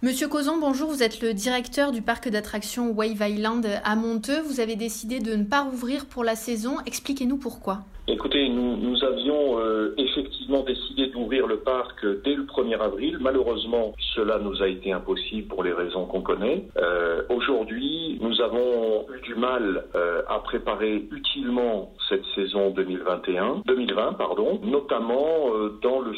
Monsieur Cozon, bonjour, vous êtes le directeur du parc d'attractions Wave Island à Monteux. Vous avez décidé de ne pas rouvrir pour la saison. Expliquez-nous pourquoi. Écoutez, nous, avions euh, effectivement décidé d'ouvrir le parc dès le 1er avril. Malheureusement, cela nous a été impossible pour les raisons qu'on connaît. Euh, Aujourd'hui, nous avons eu du mal euh, à préparer utilement cette saison 2021, 2020, pardon, notamment dans le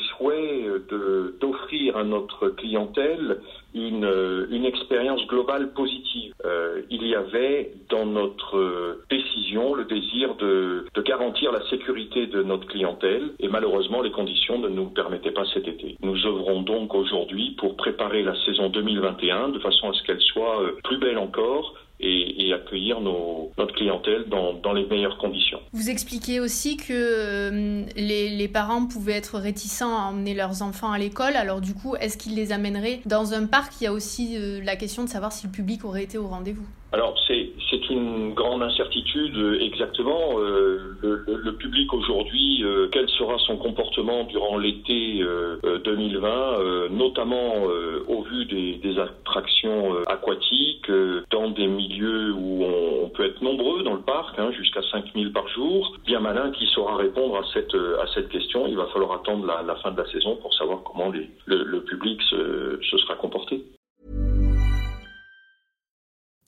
d'offrir à notre clientèle une, une expérience globale positive. Euh, il y avait dans notre décision le désir de, de garantir la sécurité de notre clientèle et malheureusement les conditions ne nous permettaient pas cet été. Nous œuvrons donc aujourd'hui pour préparer la saison 2021 de façon à ce qu'elle soit euh, plus belle encore et, accueillir notre clientèle dans, les meilleures conditions. Vous expliquez aussi que euh, les, les parents pouvaient être réticents à emmener leurs enfants à l'école. Alors du coup, est-ce qu'ils les amèneraient dans un parc? Il y a aussi euh, la question de savoir si le public aurait été au rendez-vous. Alors c'est une grande incertitude euh, exactement. Euh, le, le- public aujourd'hui, euh, quel sera son comportement durant l'été euh, euh, 2020, euh, notamment euh, au vu des, des attractions aquatiques, dans des milieux où on, on peut être nombreux dans le parc, hein, jusqu'à 5000 par jour. Bien malin qui saura répondre à cette à cette question. Il va falloir attendre la, la fin de la saison pour savoir comment les- le, le public se, se sera comporté.